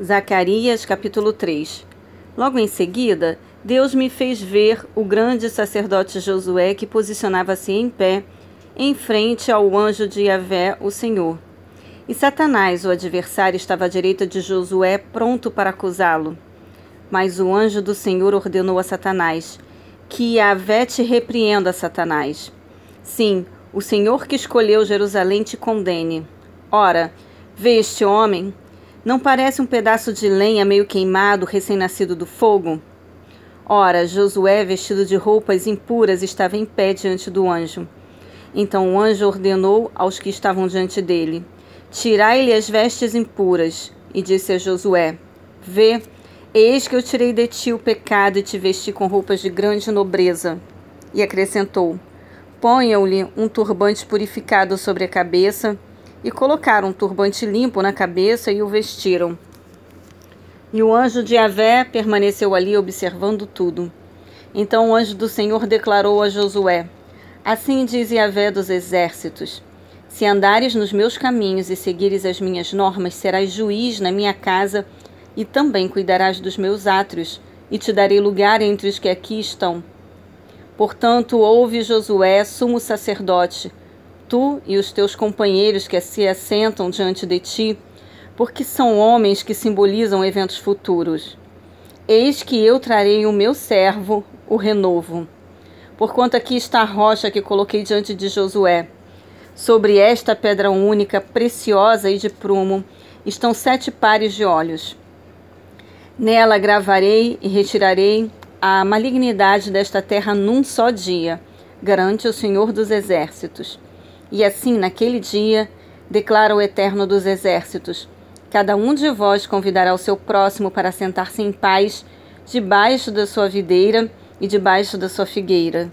Zacarias capítulo 3 Logo em seguida, Deus me fez ver o grande sacerdote Josué que posicionava-se em pé, em frente ao anjo de Yahvé, o Senhor. E Satanás, o adversário, estava à direita de Josué, pronto para acusá-lo. Mas o anjo do Senhor ordenou a Satanás: Que Yahvé te repreenda, Satanás. Sim, o Senhor que escolheu Jerusalém te condene. Ora, vê este homem? Não parece um pedaço de lenha meio queimado, recém-nascido do fogo? Ora, Josué, vestido de roupas impuras, estava em pé diante do anjo. Então o anjo ordenou aos que estavam diante dele: Tirai-lhe as vestes impuras. E disse a Josué: Vê, eis que eu tirei de ti o pecado e te vesti com roupas de grande nobreza. E acrescentou: Ponham-lhe um turbante purificado sobre a cabeça e colocaram um turbante limpo na cabeça e o vestiram. E o anjo de Avé permaneceu ali observando tudo. Então o anjo do Senhor declarou a Josué: Assim diz Yahvé dos exércitos: Se andares nos meus caminhos e seguires as minhas normas, serás juiz na minha casa e também cuidarás dos meus átrios, e te darei lugar entre os que aqui estão. Portanto, ouve Josué, sumo sacerdote, tu e os teus companheiros que se assentam diante de ti, porque são homens que simbolizam eventos futuros. Eis que eu trarei o meu servo, o renovo. Porquanto aqui está a rocha que coloquei diante de Josué. Sobre esta pedra única, preciosa e de prumo, estão sete pares de olhos. Nela gravarei e retirarei a malignidade desta terra num só dia, garante o Senhor dos Exércitos. E assim, naquele dia, declara o Eterno dos Exércitos: Cada um de vós convidará o seu próximo para sentar-se em paz debaixo da sua videira e debaixo da sua figueira.